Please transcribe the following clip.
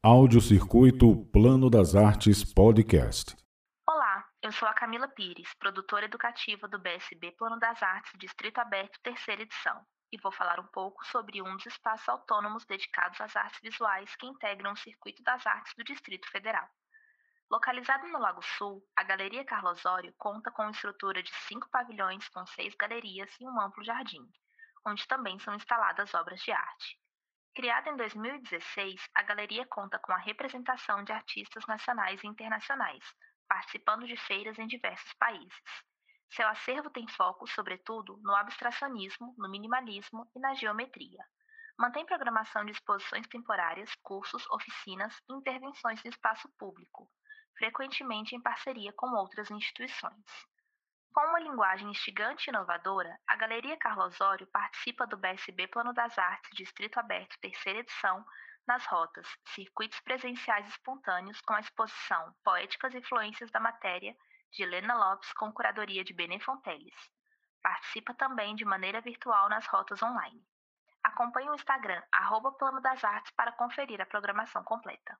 Audiocircuito Plano das Artes Podcast. Olá, eu sou a Camila Pires, produtora educativa do BSB Plano das Artes Distrito Aberto, terceira edição, e vou falar um pouco sobre um dos espaços autônomos dedicados às artes visuais que integram o Circuito das Artes do Distrito Federal. Localizado no Lago Sul, a Galeria Carlos Osório conta com estrutura de cinco pavilhões com seis galerias e um amplo jardim, onde também são instaladas obras de arte. Criada em 2016, a galeria conta com a representação de artistas nacionais e internacionais, participando de feiras em diversos países. Seu acervo tem foco, sobretudo, no abstracionismo, no minimalismo e na geometria. Mantém programação de exposições temporárias, cursos, oficinas e intervenções no espaço público, frequentemente em parceria com outras instituições. Com uma linguagem instigante e inovadora, a Galeria Carlos Osório participa do BSB Plano das Artes Distrito Aberto terceira edição nas rotas Circuitos Presenciais Espontâneos com a exposição Poéticas Influências da Matéria de Helena Lopes com curadoria de Benê Fonteles. Participa também de maneira virtual nas rotas online. Acompanhe o Instagram arroba Plano das Artes para conferir a programação completa.